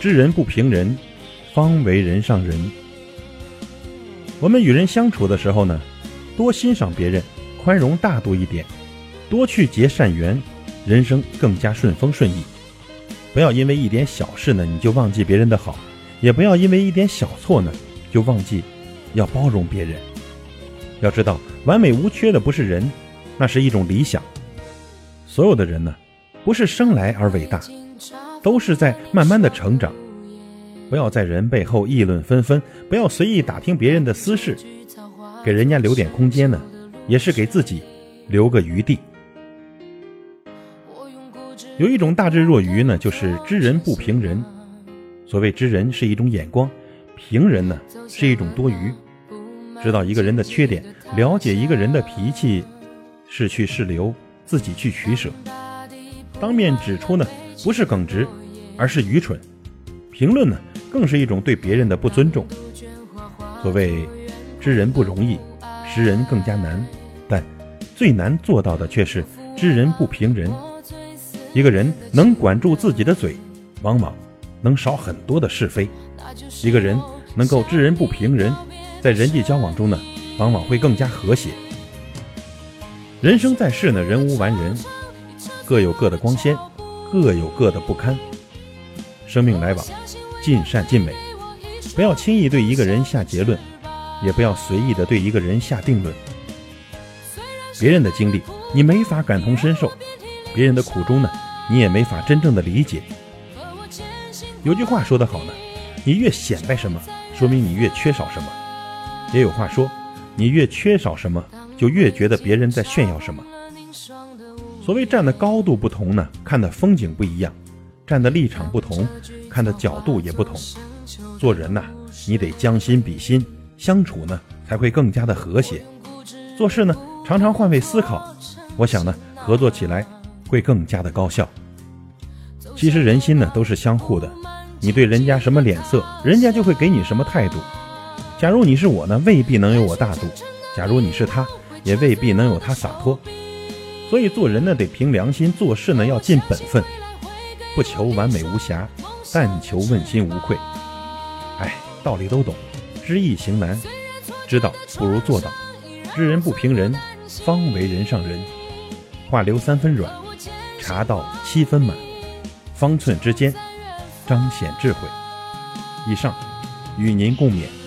知人不评人，方为人上人。我们与人相处的时候呢，多欣赏别人，宽容大度一点，多去结善缘，人生更加顺风顺意。不要因为一点小事呢，你就忘记别人的好；也不要因为一点小错呢，就忘记要包容别人。要知道，完美无缺的不是人，那是一种理想。所有的人呢，不是生来而伟大，都是在慢慢的成长。不要在人背后议论纷纷，不要随意打听别人的私事，给人家留点空间呢，也是给自己留个余地。有一种大智若愚呢，就是知人不评人。所谓知人是一种眼光，评人呢是一种多余。知道一个人的缺点，了解一个人的脾气，是去是留，自己去取舍。当面指出呢，不是耿直，而是愚蠢。评论呢？更是一种对别人的不尊重。所谓知人不容易，识人更加难，但最难做到的却是知人不评人。一个人能管住自己的嘴，往往能少很多的是非；一个人能够知人不评人，在人际交往中呢，往往会更加和谐。人生在世呢，人无完人，各有各的光鲜，各有各的不堪。生命来往。尽善尽美，不要轻易对一个人下结论，也不要随意的对一个人下定论。别人的经历你没法感同身受，别人的苦衷呢，你也没法真正的理解。有句话说得好呢，你越显摆什么，说明你越缺少什么。也有话说，你越缺少什么，就越觉得别人在炫耀什么。所谓站的高度不同呢，看的风景不一样。站的立场不同，看的角度也不同。做人呐，你得将心比心，相处呢才会更加的和谐。做事呢，常常换位思考，我想呢，合作起来会更加的高效。其实人心呢都是相互的，你对人家什么脸色，人家就会给你什么态度。假如你是我呢，未必能有我大度；假如你是他，也未必能有他洒脱。所以做人呢，得凭良心，做事呢要尽本分。不求完美无瑕，但求问心无愧。哎，道理都懂，知易行难，知道不如做到。知人不评人，方为人上人。话留三分软，茶倒七分满，方寸之间彰显智慧。以上与您共勉。